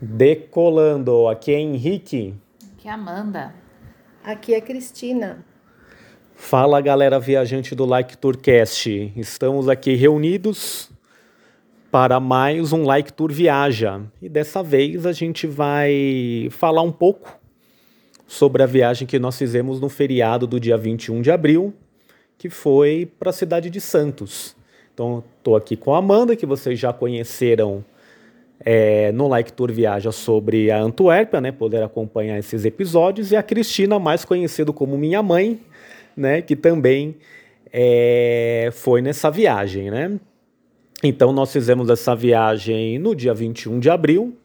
Decolando, aqui é Henrique. Aqui é Amanda. Aqui é Cristina. Fala galera viajante do Like Tourcast. Estamos aqui reunidos para mais um Like Tour Viaja. E dessa vez a gente vai falar um pouco sobre a viagem que nós fizemos no feriado do dia 21 de abril, que foi para a cidade de Santos. Então, estou aqui com a Amanda, que vocês já conheceram é, no Like Tour Viaja sobre a Antuérpia, né? Poder acompanhar esses episódios. E a Cristina, mais conhecida como minha mãe, né? Que também é, foi nessa viagem, né? Então, nós fizemos essa viagem no dia 21 de abril.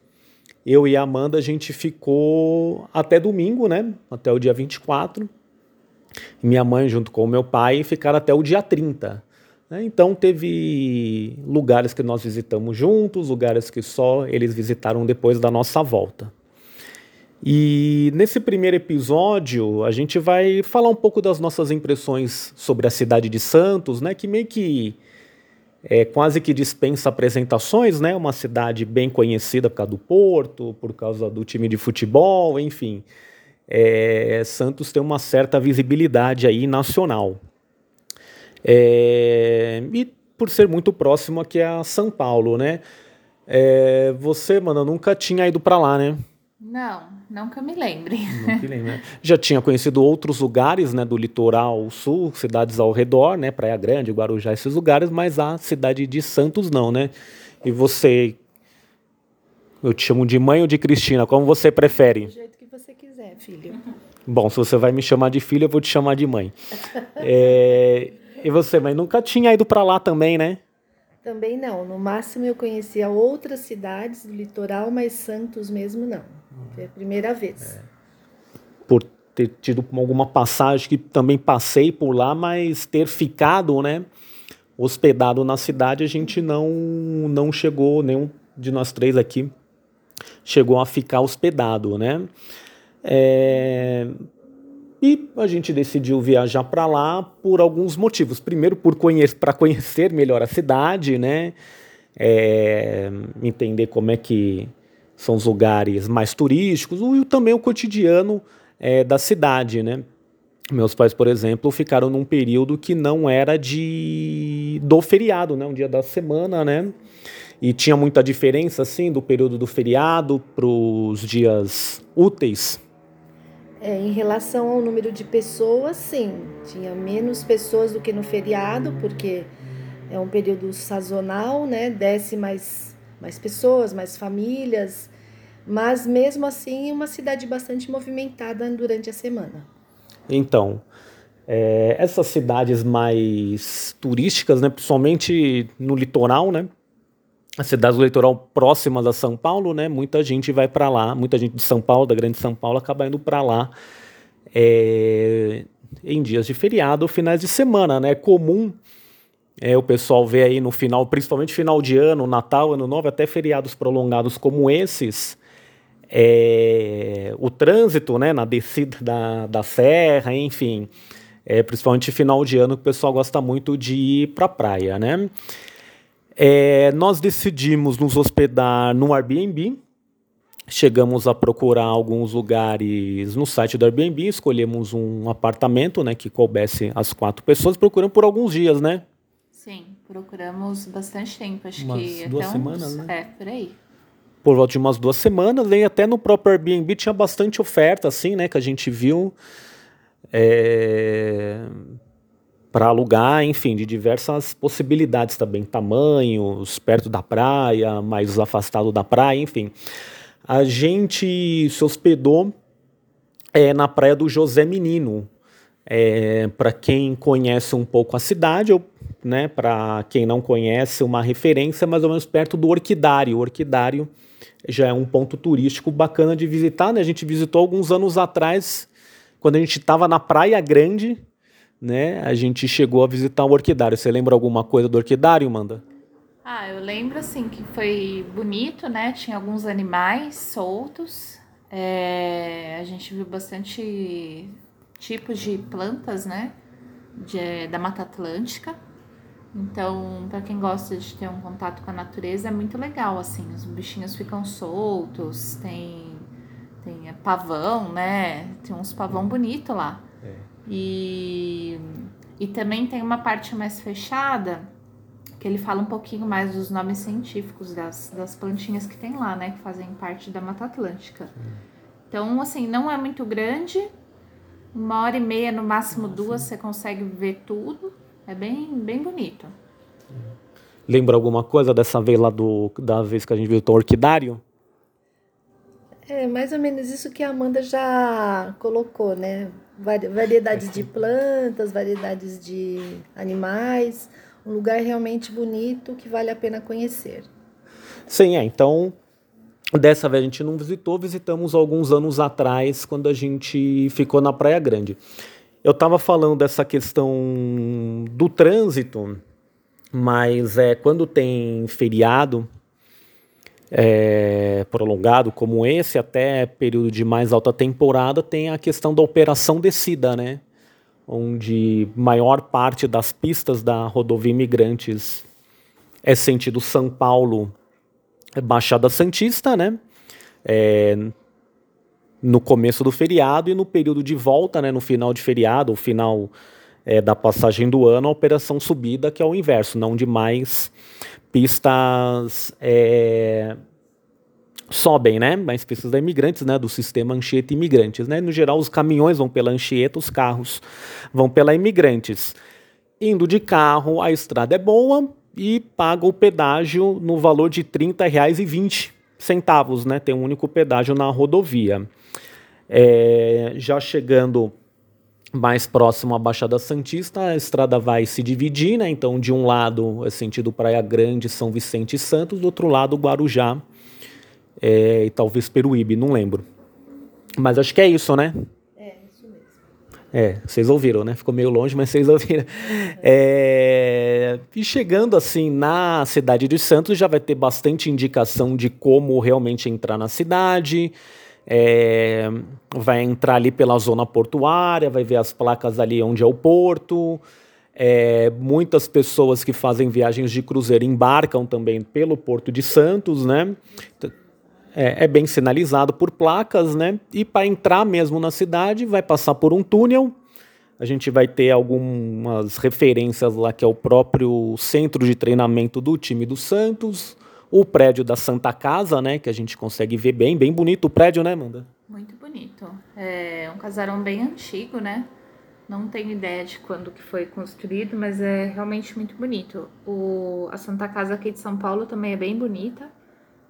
Eu e a Amanda, a gente ficou até domingo, né? Até o dia 24. Minha mãe, junto com o meu pai, ficaram até o dia 30. Né? Então, teve lugares que nós visitamos juntos, lugares que só eles visitaram depois da nossa volta. E nesse primeiro episódio, a gente vai falar um pouco das nossas impressões sobre a cidade de Santos, né, que meio que é, quase que dispensa apresentações, né? Uma cidade bem conhecida por causa do Porto, por causa do time de futebol, enfim. É, Santos tem uma certa visibilidade aí nacional. É, e por ser muito próximo aqui a São Paulo, né? É, você, mano, nunca tinha ido para lá, né? Não, nunca me lembre. Nunca lembro, né? Já tinha conhecido outros lugares, né, do litoral sul, cidades ao redor, né, Praia Grande, Guarujá, esses lugares, mas a cidade de Santos não, né? E você, eu te chamo de mãe ou de Cristina, como você prefere? Do jeito que você quiser, filho. Bom, se você vai me chamar de filho, eu vou te chamar de mãe. É, e você, mãe, nunca tinha ido para lá também, né? Também não. No máximo eu conhecia outras cidades do litoral, mas Santos mesmo não. Foi a primeira vez. Por ter tido alguma passagem que também passei por lá, mas ter ficado, né, hospedado na cidade, a gente não não chegou, nenhum de nós três aqui chegou a ficar hospedado, né? É, e a gente decidiu viajar para lá por alguns motivos. Primeiro, por conhecer, para conhecer melhor a cidade, né? É, entender como é que são os lugares mais turísticos e também o cotidiano é, da cidade, né? Meus pais, por exemplo, ficaram num período que não era de do feriado, né? Um dia da semana, né? E tinha muita diferença, assim, do período do feriado para os dias úteis É, em relação ao número de pessoas, sim. Tinha menos pessoas do que no feriado, porque é um período sazonal, né? Desce mais, mais pessoas, mais famílias. Mas mesmo assim, uma cidade bastante movimentada durante a semana. Então, é, essas cidades mais turísticas, né, principalmente no litoral, né, as cidades do litoral próximas a São Paulo, né, muita gente vai para lá, muita gente de São Paulo, da Grande São Paulo, acaba indo para lá é, em dias de feriado finais de semana, né, é comum é, o pessoal ver aí no final, principalmente final de ano, Natal, Ano Novo, até feriados prolongados como esses, é, o trânsito né, na descida da, da serra, enfim, é, principalmente final de ano, que o pessoal gosta muito de ir para a praia. Né? É, nós decidimos nos hospedar no Airbnb, chegamos a procurar alguns lugares no site do Airbnb, escolhemos um apartamento né, que coubesse as quatro pessoas, procuramos por alguns dias, né? Sim, procuramos bastante tempo, acho Umas que duas até uns, semanas, né? É, por aí. por volta de umas duas semanas, e até no próprio Airbnb tinha bastante oferta, assim, né, que a gente viu para alugar, enfim, de diversas possibilidades também, tamanhos, perto da praia, mais afastado da praia, enfim. A gente se hospedou é, na praia do José Menino. É, para quem conhece um pouco a cidade, ou né, para quem não conhece, uma referência mais ou menos perto do Orquidário. O Orquidário já é um ponto turístico bacana de visitar, né? A gente visitou alguns anos atrás, quando a gente estava na Praia Grande, né? A gente chegou a visitar o Orquidário. Você lembra alguma coisa do Orquidário, Manda? Ah, eu lembro assim que foi bonito, né? Tinha alguns animais soltos. É, a gente viu bastante tipos de plantas, né? De- da Mata Atlântica. Então, para quem gosta de ter um contato com a natureza, é muito legal, assim. Os bichinhos ficam soltos, tem, tem é, pavão, né? Tem uns pavão bonito lá. É. E, e também tem uma parte mais fechada, que ele fala um pouquinho mais dos nomes científicos das, das plantinhas que tem lá, né? Que fazem parte da Mata Atlântica. Então, assim, não é muito grande. Uma hora e meia, no máximo duas, você consegue ver tudo. É bem, bem bonito. Lembra alguma coisa dessa vez lá do, da vez que a gente viu o orquidário? É mais ou menos isso que a Amanda já colocou, né? Variedades de plantas, variedades de animais, um lugar realmente bonito que vale a pena conhecer. Sim, é. Então, dessa vez a gente não visitou, visitamos alguns anos atrás, quando a gente ficou na Praia Grande. Eu estava falando dessa questão do trânsito, mas é quando tem feriado é, prolongado como esse, até período de mais alta temporada, tem a questão da operação descida, né? Onde maior parte das pistas da rodovia Imigrantes é sentido São Paulo, Baixada Santista, né? É, no começo do feriado e no período de volta, né, no final de feriado, o final é, da passagem do ano, a operação subida, que é o inverso, não de mais pistas é, sobem, né? Mais pistas da imigrantes, né? Do sistema Anchieta Imigrantes, né? No geral, os caminhões vão pela Anchieta, os carros vão pela Imigrantes. Indo de carro, a estrada é boa e paga o pedágio no valor de R$ 30,20 centavos, né? Tem um único pedágio na rodovia. É, já chegando mais próximo à Baixada Santista, a estrada vai se dividir, né? Então, de um lado é sentido Praia Grande, São Vicente e Santos, do outro lado Guarujá é, e talvez Peruíbe, não lembro. Mas acho que é isso, né? É, isso mesmo. É, vocês ouviram, né? Ficou meio longe, mas vocês ouviram. É, e chegando assim na cidade de Santos, já vai ter bastante indicação de como realmente entrar na cidade é, vai entrar ali pela zona portuária, vai ver as placas ali onde é o porto. É, muitas pessoas que fazem viagens de cruzeiro embarcam também pelo Porto de Santos, né? É, é bem sinalizado por placas, né? E para entrar mesmo na cidade, vai passar por um túnel. A gente vai ter algumas referências lá que é o próprio centro de treinamento do time do Santos, o prédio da Santa Casa, né, que a gente consegue ver bem, bem bonito o prédio, né, Amanda? Muito bonito. É um casarão bem antigo, né? Não tenho ideia de quando que foi construído, mas é realmente muito bonito. O, a Santa Casa aqui de São Paulo também é bem bonita,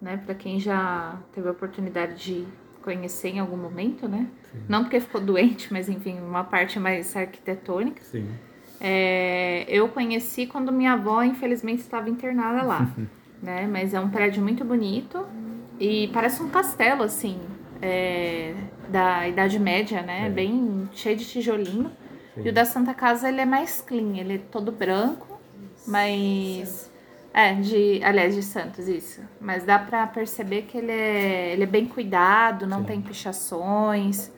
né? Para quem já teve a oportunidade de conhecer em algum momento, né? Sim. Não porque ficou doente, mas enfim, uma parte mais arquitetônica. Sim. É, eu conheci quando minha avó, infelizmente, estava internada lá. né? Mas é um prédio muito bonito e parece um castelo, assim, é, da Idade Média, né? É. Bem cheio de tijolinho. Sim. E o da Santa Casa, ele é mais clean, ele é todo branco, mas... É, de, aliás, de Santos, isso. Mas dá para perceber que ele é, ele é bem cuidado, não Sim. tem pichações,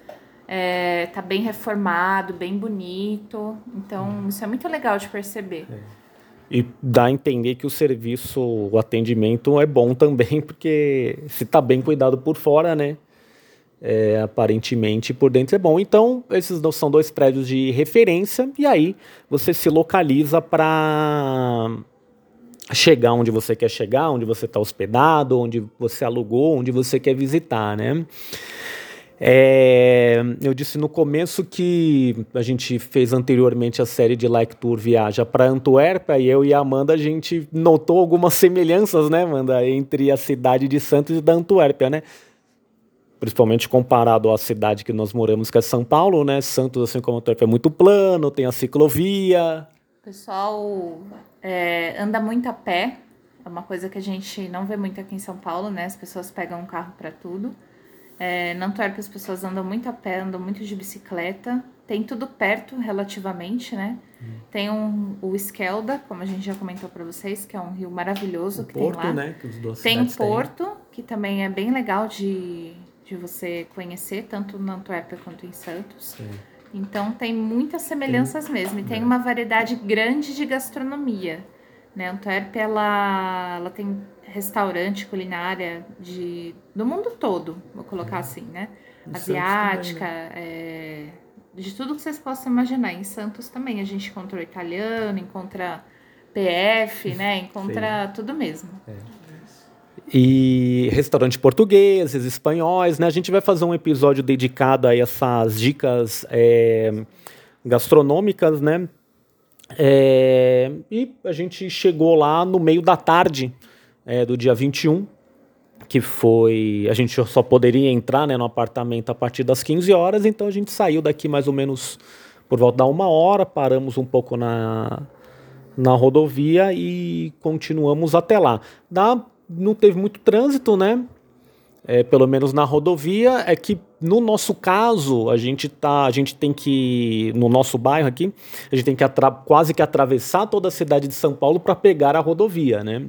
é, tá bem reformado, bem bonito. Então, hum. isso é muito legal de perceber. É. E dá a entender que o serviço, o atendimento é bom também, porque se está bem cuidado por fora, né? É, aparentemente por dentro é bom. Então, esses são dois prédios de referência, e aí você se localiza para chegar onde você quer chegar, onde você está hospedado, onde você alugou, onde você quer visitar, né? É, eu disse no começo que a gente fez anteriormente a série de Like Tour Viaja para Antuérpia e eu e a Amanda a gente notou algumas semelhanças, né, Amanda, entre a cidade de Santos e da Antuérpia, né? Principalmente comparado à cidade que nós moramos, que é São Paulo, né? Santos, assim como Antuérpia, é muito plano, tem a ciclovia. O pessoal é, anda muito a pé, é uma coisa que a gente não vê muito aqui em São Paulo, né? As pessoas pegam um carro para tudo. É, na Antuérpia as pessoas andam muito a pé, andam muito de bicicleta. Tem tudo perto, relativamente, né? Hum. Tem um, o Eskelda, como a gente já comentou para vocês, que é um rio maravilhoso o que Porto, tem lá. Né? Que tem Porto, têm. que também é bem legal de, de você conhecer, tanto na Antuérpia quanto em Santos. Então tem muitas semelhanças tem, mesmo. E tem é. uma variedade grande de gastronomia. Né? Antuérpia, ela, ela tem restaurante, culinária de, do mundo todo, vou colocar assim, né? Asiática, também, né? é, de tudo que vocês possam imaginar. Em Santos também a gente encontra italiano, encontra PF, né? Encontra Sim. tudo mesmo. É. E restaurantes portugueses, espanhóis, né? A gente vai fazer um episódio dedicado a essas dicas é, gastronômicas, né? É, e a gente chegou lá no meio da tarde é, do dia 21, que foi. A gente só poderia entrar né, no apartamento a partir das 15 horas, então a gente saiu daqui mais ou menos por volta da uma hora, paramos um pouco na, na rodovia e continuamos até lá. Não teve muito trânsito, né? É, pelo menos na rodovia, é que no nosso caso, a gente tá, a gente tem que, no nosso bairro aqui, a gente tem que quase que atravessar toda a cidade de São Paulo para pegar a rodovia, né?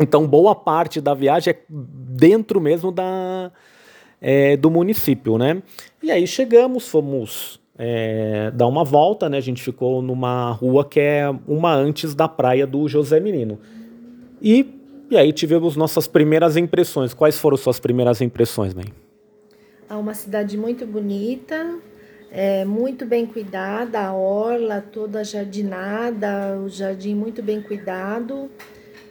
Então, boa parte da viagem é dentro mesmo da, é, do município, né? E aí chegamos, fomos é, dar uma volta, né? A gente ficou numa rua que é uma antes da praia do José Menino. E, e aí tivemos nossas primeiras impressões. Quais foram suas primeiras impressões, mãe? É uma cidade muito bonita, é, muito bem cuidada, a orla toda jardinada, o jardim muito bem cuidado.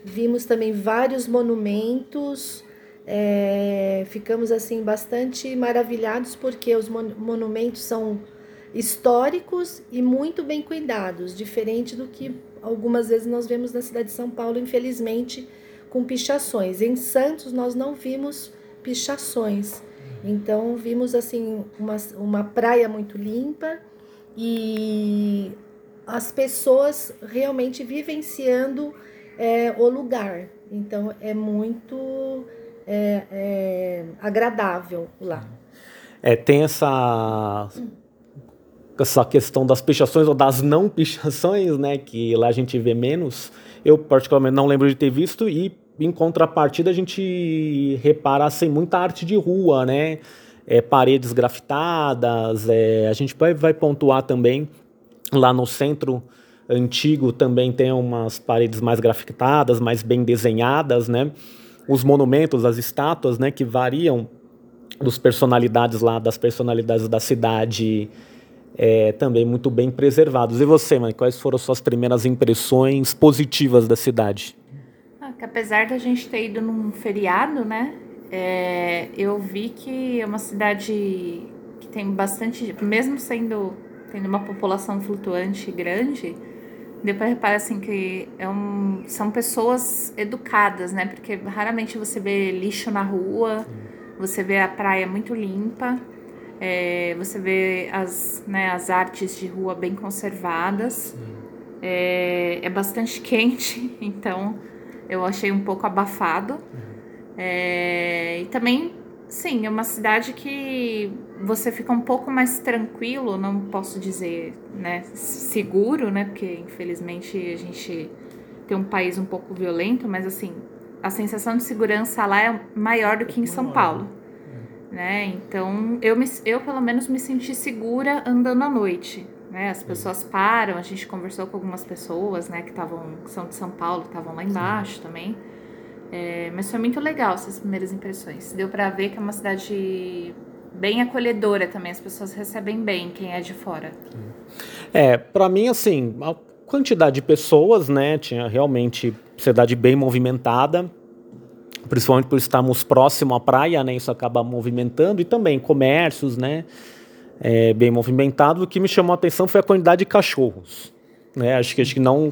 Vimos também vários monumentos, é, ficamos assim bastante maravilhados porque os mon monumentos são históricos e muito bem cuidados, diferente do que algumas vezes nós vemos na cidade de São Paulo, infelizmente, com pichações. Em Santos nós não vimos pichações. Então vimos assim uma, uma praia muito limpa e as pessoas realmente vivenciando é, o lugar. Então é muito é, é, agradável lá. É, tem essa essa questão das pichações ou das não pichações, né, que lá a gente vê menos. Eu particularmente não lembro de ter visto e em contrapartida a gente repara assim muita arte de rua, né? É, paredes grafitadas, é, a gente vai, vai pontuar também lá no centro antigo também tem umas paredes mais grafitadas, mais bem desenhadas, né? Os monumentos, as estátuas, né, que variam dos personalidades lá, das personalidades da cidade, é, também muito bem preservados. E você, mãe, quais foram suas primeiras impressões positivas da cidade? Ah, que apesar da gente ter ido num feriado, né, é, eu vi que é uma cidade que tem bastante, mesmo sendo tendo uma população flutuante grande, Deu para reparar assim que é um, são pessoas educadas, né? Porque raramente você vê lixo na rua, você vê a praia muito limpa, é, você vê as, né, as artes de rua bem conservadas. É, é bastante quente, então eu achei um pouco abafado. É, e também Sim, é uma cidade que você fica um pouco mais tranquilo, não posso dizer, né, seguro, né, porque infelizmente a gente tem um país um pouco violento, mas assim, a sensação de segurança lá é maior do que em São Paulo, né? Então, eu me, eu pelo menos me senti segura andando à noite, né? As pessoas param, a gente conversou com algumas pessoas, né, que estavam que são de São Paulo, estavam lá embaixo também. É, mas foi muito legal essas primeiras impressões. Deu para ver que é uma cidade bem acolhedora também. As pessoas recebem bem quem é de fora. É, para mim, assim, a quantidade de pessoas, né? Tinha realmente cidade bem movimentada. Principalmente por estarmos próximo à praia, né? Isso acaba movimentando. E também comércios, né? É, bem movimentado. O que me chamou a atenção foi a quantidade de cachorros. Né? Acho que acho que não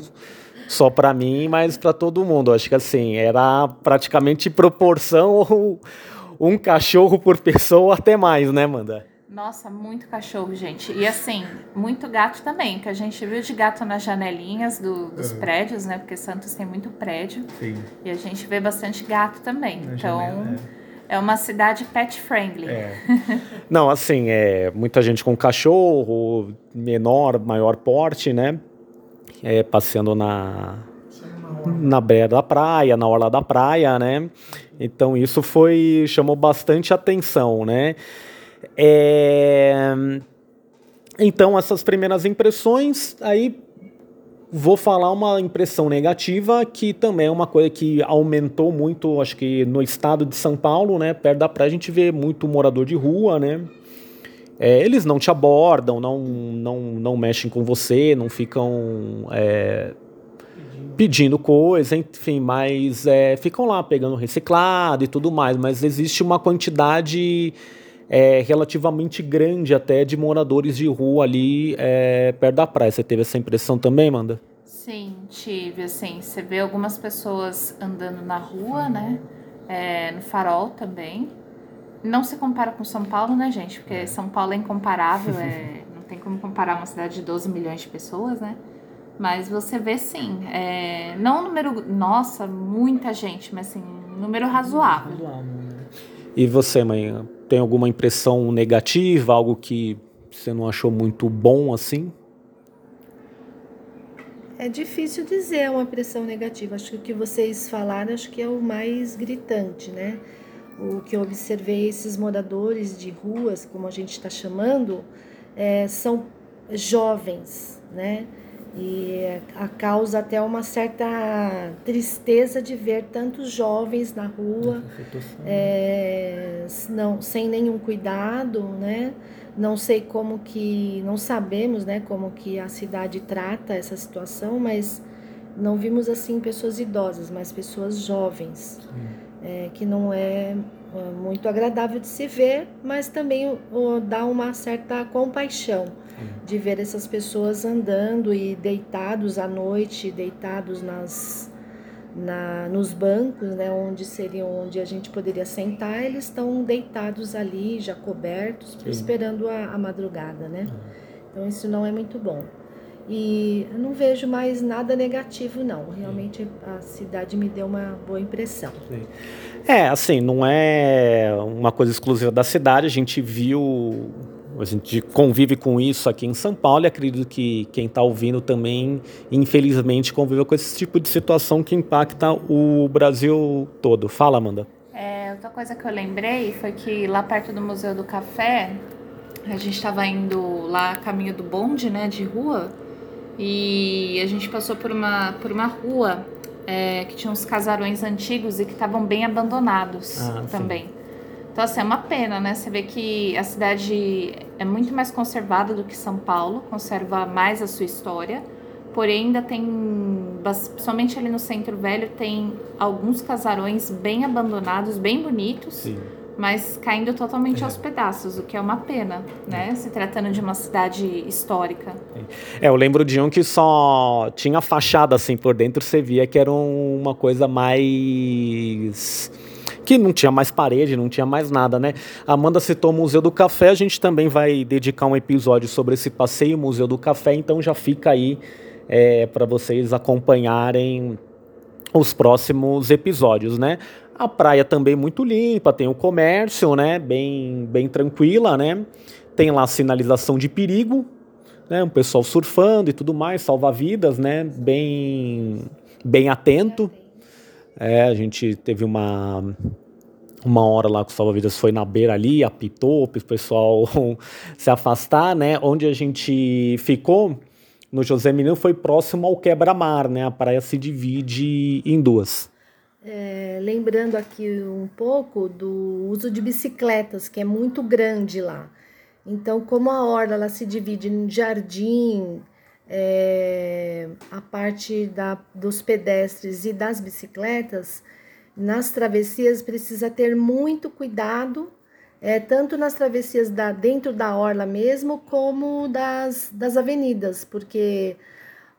só para mim, mas para todo mundo. Acho que assim, era praticamente proporção um cachorro por pessoa até mais, né, Manda? Nossa, muito cachorro, gente. E assim, muito gato também, que a gente viu de gato nas janelinhas do, dos prédios, né? Porque Santos tem muito prédio. Sim. E a gente vê bastante gato também. Na então, janela, é. é. uma cidade pet friendly. É. Não, assim, é muita gente com cachorro, menor, maior porte, né? É, passeando na, na beira da praia, na orla da praia, né? Então isso foi chamou bastante atenção, né? É, então essas primeiras impressões, aí vou falar uma impressão negativa que também é uma coisa que aumentou muito, acho que no estado de São Paulo, né? Perto da praia a gente vê muito morador de rua, né? É, eles não te abordam, não, não, não mexem com você, não ficam é, pedindo coisa, enfim, mas é, ficam lá pegando reciclado e tudo mais. Mas existe uma quantidade é, relativamente grande até de moradores de rua ali é, perto da praia. Você teve essa impressão também, Manda? Sim, tive. Assim, você vê algumas pessoas andando na rua, né? É, no farol também. Não se compara com São Paulo, né, gente? Porque é. São Paulo é incomparável, é, não tem como comparar uma cidade de 12 milhões de pessoas, né? Mas você vê sim, é, não um número, nossa, muita gente, mas assim, um número razoável. E você, mãe, tem alguma impressão negativa, algo que você não achou muito bom assim? É difícil dizer uma impressão negativa. Acho que o que vocês falaram, acho que é o mais gritante, né? O que eu observei, esses moradores de ruas, como a gente está chamando, é, são jovens, né? E a causa até uma certa tristeza de ver tantos jovens na rua, é, não, sem nenhum cuidado, né? Não sei como que, não sabemos, né, como que a cidade trata essa situação, mas não vimos assim pessoas idosas, mas pessoas jovens é, que não é, é muito agradável de se ver, mas também dá uma certa compaixão de ver essas pessoas andando e deitados à noite, deitados nas, na, nos bancos, né, onde seriam onde a gente poderia sentar, eles estão deitados ali, já cobertos, Sim. esperando a, a, madrugada, né? Então isso não é muito bom. E não vejo mais nada negativo, não. Realmente a cidade me deu uma boa impressão. Sim. É, assim, não é uma coisa exclusiva da cidade. A gente viu, a gente convive com isso aqui em São Paulo e acredito que quem está ouvindo também, infelizmente, convive com esse tipo de situação que impacta o Brasil todo. Fala, Amanda. É, outra coisa que eu lembrei foi que lá perto do Museu do Café, a gente estava indo lá caminho do bonde, né, de rua, e a gente passou por uma, por uma rua é, que tinha uns casarões antigos e que estavam bem abandonados ah, também. Sim. Então, assim, é uma pena, né? Você vê que a cidade é muito mais conservada do que São Paulo, conserva mais a sua história, porém ainda tem, somente ali no centro velho, tem alguns casarões bem abandonados, bem bonitos. Sim mas caindo totalmente é. aos pedaços, o que é uma pena, né? É. Se tratando de uma cidade histórica. É, eu lembro de um que só tinha fachada assim por dentro, você via que era uma coisa mais que não tinha mais parede, não tinha mais nada, né? Amanda citou o Museu do Café, a gente também vai dedicar um episódio sobre esse passeio Museu do Café, então já fica aí é, para vocês acompanharem os próximos episódios, né? A praia também muito limpa, tem o comércio, né? Bem, bem tranquila, né? Tem lá sinalização de perigo, né? Um pessoal surfando e tudo mais, salva-vidas, né? Bem, bem atento. É, a gente teve uma uma hora lá que o salva-vidas foi na beira ali, apitou para o pessoal se afastar, né? Onde a gente ficou no José Menino foi próximo ao quebra-mar, né? A praia se divide em duas. É, lembrando aqui um pouco do uso de bicicletas, que é muito grande lá. Então, como a orla ela se divide em jardim, é, a parte da, dos pedestres e das bicicletas, nas travessias precisa ter muito cuidado, é, tanto nas travessias da, dentro da orla mesmo, como das, das avenidas, porque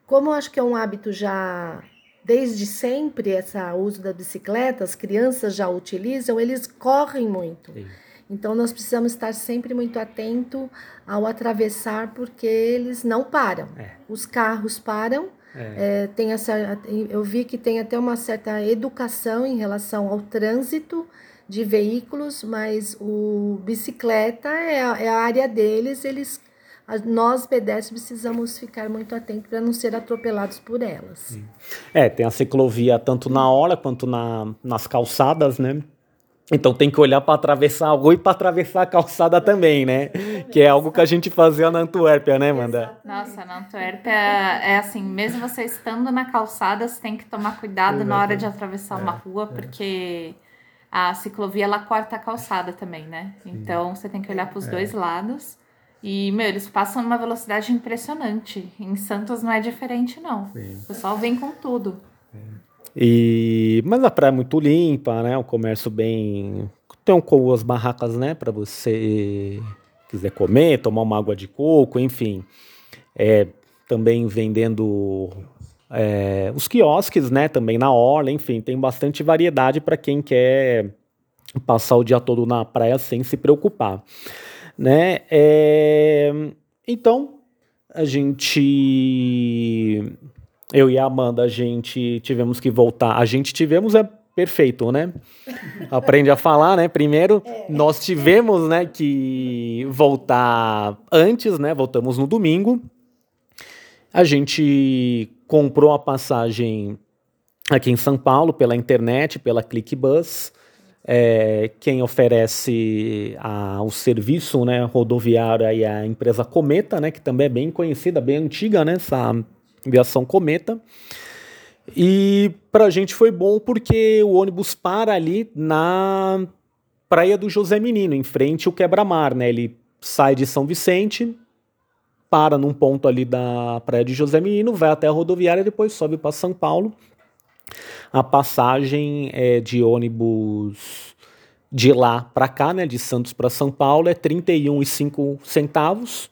como acho que é um hábito já desde sempre esse uso da bicicleta, as crianças já utilizam, eles correm muito. Sim. Então nós precisamos estar sempre muito atento ao atravessar, porque eles não param. É. Os carros param. É. É, tem essa, eu vi que tem até uma certa educação em relação ao trânsito de veículos, mas o bicicleta é a, é a área deles, eles nós pedestres precisamos ficar muito atentos para não ser atropelados por elas. É, tem a ciclovia tanto na hora quanto na, nas calçadas, né? Então tem que olhar para atravessar a rua e para atravessar a calçada também, né? que é algo que a gente fazia na Antuérpia, né, Amanda? Nossa, na Antuérpia é assim, mesmo você estando na calçada, você tem que tomar cuidado na hora de atravessar uma é, rua, é. porque a ciclovia ela corta a calçada também, né? Então você tem que olhar para os é. dois lados. E, meu, eles passam numa velocidade impressionante. Em Santos não é diferente, não. Sim. O pessoal vem com tudo. E, mas a praia é muito limpa, né? O comércio bem. Tem com as barracas, né? Para você quiser comer, tomar uma água de coco, enfim. É, também vendendo é, os quiosques, né? Também na orla, enfim, tem bastante variedade para quem quer passar o dia todo na praia sem se preocupar, né? É, então a gente eu e a Amanda, a gente tivemos que voltar. A gente tivemos é perfeito, né? Aprende a falar, né? Primeiro, é. nós tivemos, né, que voltar antes, né? Voltamos no domingo. A gente comprou a passagem aqui em São Paulo pela internet, pela ClickBus. É, quem oferece a, o serviço né, rodoviário é a empresa Cometa, né, que também é bem conhecida, bem antiga, né, essa Viação Cometa. E para a gente foi bom porque o ônibus para ali na Praia do José Menino, em frente ao Quebra-Mar, né? Ele sai de São Vicente, para num ponto ali da Praia de José Menino, vai até a rodoviária depois sobe para São Paulo. A passagem é de ônibus de lá para cá, né, de Santos para São Paulo, é R$ 31,05 centavos,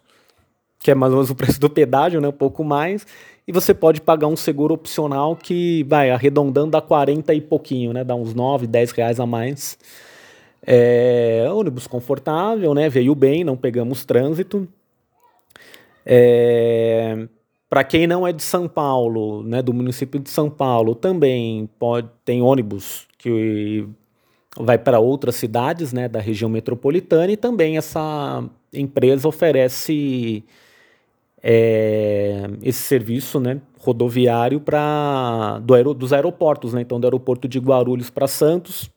que é mais ou menos o preço do pedágio, né, um pouco mais e você pode pagar um seguro opcional que vai arredondando dá 40 e pouquinho, né? Dá uns 9, 10 reais a mais. É, ônibus confortável, né? Veio bem, não pegamos trânsito. É, para quem não é de São Paulo, né, do município de São Paulo, também pode tem ônibus que vai para outras cidades, né, da região metropolitana e também essa empresa oferece é, esse serviço né, rodoviário para do aer, dos aeroportos, né? Então, do aeroporto de Guarulhos para Santos,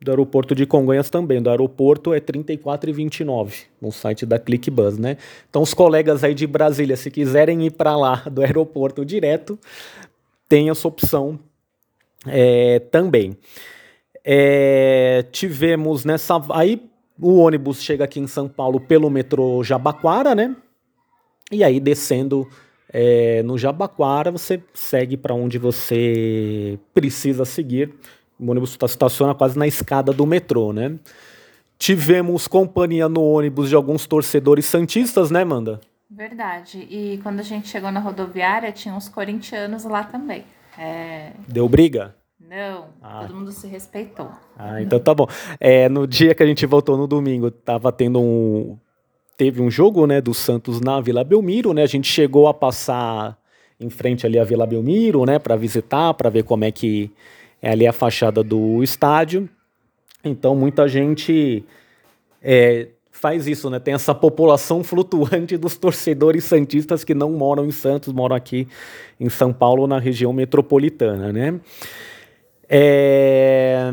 do aeroporto de Congonhas também. Do aeroporto é R$ 34,29 no site da ClickBus, né? Então, os colegas aí de Brasília, se quiserem ir para lá do aeroporto direto, tem essa opção é, também. É, tivemos nessa. Aí o ônibus chega aqui em São Paulo pelo metrô Jabaquara, né? E aí, descendo é, no Jabaquara, você segue para onde você precisa seguir. O ônibus estaciona quase na escada do metrô, né? Tivemos companhia no ônibus de alguns torcedores santistas, né, Manda? Verdade. E quando a gente chegou na rodoviária, tinha uns corintianos lá também. É... Deu briga? Não, ah. todo mundo se respeitou. Ah, então tá bom. É, no dia que a gente voltou no domingo, tava tendo um teve um jogo, né, do Santos na Vila Belmiro, né? A gente chegou a passar em frente ali à Vila Belmiro, né, para visitar, para ver como é que é ali a fachada do estádio. Então muita gente é, faz isso, né? Tem essa população flutuante dos torcedores santistas que não moram em Santos, moram aqui em São Paulo, na região metropolitana, né? É...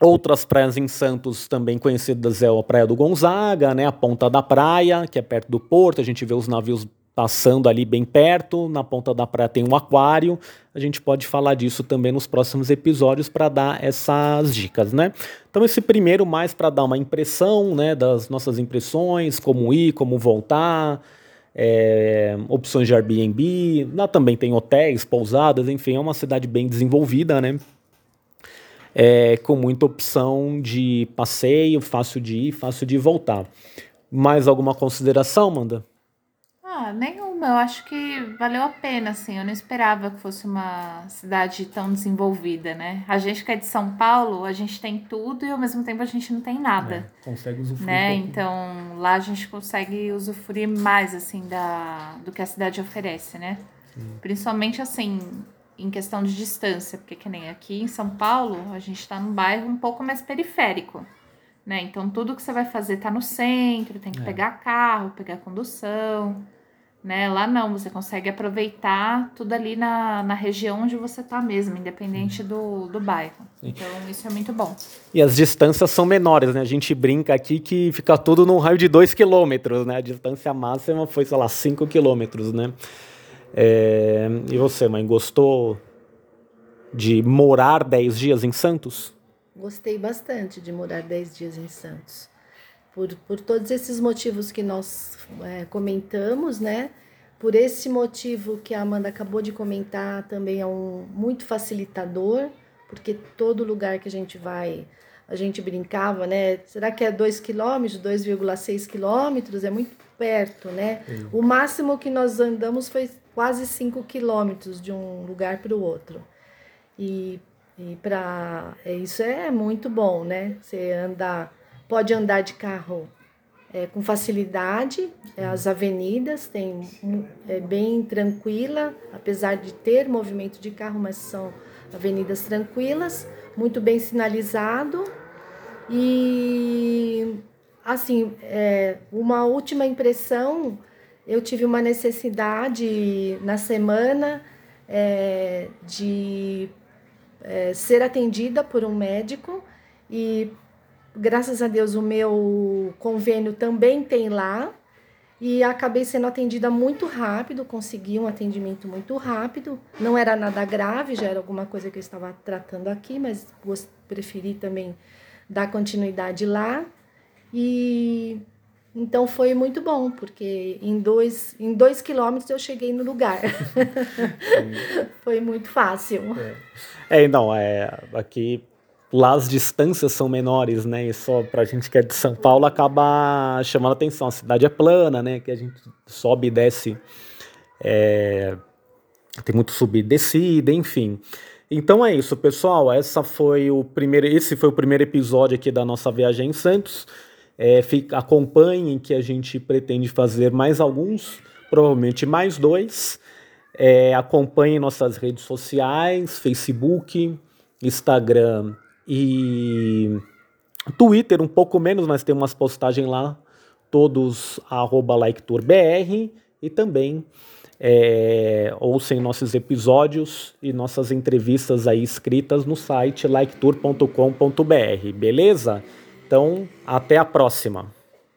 Outras praias em Santos também conhecidas é a Praia do Gonzaga, né, a Ponta da Praia, que é perto do porto, a gente vê os navios passando ali bem perto, na ponta da praia tem um aquário. A gente pode falar disso também nos próximos episódios para dar essas dicas, né? Então esse primeiro mais para dar uma impressão, né, das nossas impressões, como ir, como voltar, é, opções de Airbnb. Lá também tem hotéis, pousadas, enfim, é uma cidade bem desenvolvida, né? é, com muita opção de passeio, fácil de ir, fácil de voltar. Mais alguma consideração, Manda? Ah, nenhuma. Eu acho que valeu a pena, assim. Eu não esperava que fosse uma cidade tão desenvolvida, né? A gente que é de São Paulo, a gente tem tudo e ao mesmo tempo a gente não tem nada. É, consegue usufruir. Né? Um então lá a gente consegue usufruir mais, assim, da, do que a cidade oferece, né? Sim. Principalmente, assim, em questão de distância, porque que nem aqui em São Paulo, a gente está num bairro um pouco mais periférico, né? Então tudo que você vai fazer está no centro, tem que é. pegar carro, pegar condução, Né? Lá não, você consegue aproveitar tudo ali na, na região onde você está mesmo, independente do, do bairro. Sim. Então isso é muito bom. E as distâncias são menores, né? A gente brinca aqui que fica tudo num raio de 2 quilômetros, né? A distância máxima foi, sei lá, 5 quilômetros, né? É... E você, mãe, gostou de morar 10 dias em Santos? Gostei bastante de morar 10 dias em Santos por, por todos esses motivos que nós é, comentamos, né? Por esse motivo que a Amanda acabou de comentar, também é um muito facilitador, porque todo lugar que a gente vai, a gente brincava, né? Será que é 2 quilômetros, 2,6 quilômetros? É muito perto, né? Sim. O máximo que nós andamos foi quase 5 quilômetros de um lugar para o outro. E, e para é, isso é muito bom, né? Você andar pode andar de carro é, com facilidade, é, as avenidas tem é bem tranquila, apesar de ter movimento de carro, mas são avenidas tranquilas, muito bem sinalizado. E assim é, uma última impressão eu tive uma necessidade na semana é, de é, ser atendida por um médico e graças a Deus, o meu convênio também tem lá. E acabei sendo atendida muito rápido, consegui um atendimento muito rápido. Não era nada grave, já era alguma coisa que eu estava tratando aqui, mas preferi também dar continuidade lá. E então foi muito bom, porque em dois, em dois quilômetros eu cheguei no lugar. foi muito fácil. É, é não, é, aqui lá as distâncias são menores, né? E só pra gente que é de São Paulo acaba chamando atenção. A cidade é plana, né? Que a gente sobe e desce. É... Tem muito subida e descida, enfim. Então é isso, pessoal. Essa foi o primeiro, esse foi o primeiro episódio aqui da nossa viagem em Santos. É, fica, acompanhem que a gente pretende fazer mais alguns, provavelmente mais dois. É, acompanhem nossas redes sociais, Facebook, Instagram e Twitter um pouco menos, mas tem umas postagens lá, todos arroba LikeTourBR e também é, ouçam nossos episódios e nossas entrevistas aí escritas no site liketour.com.br, beleza? Então, até a próxima!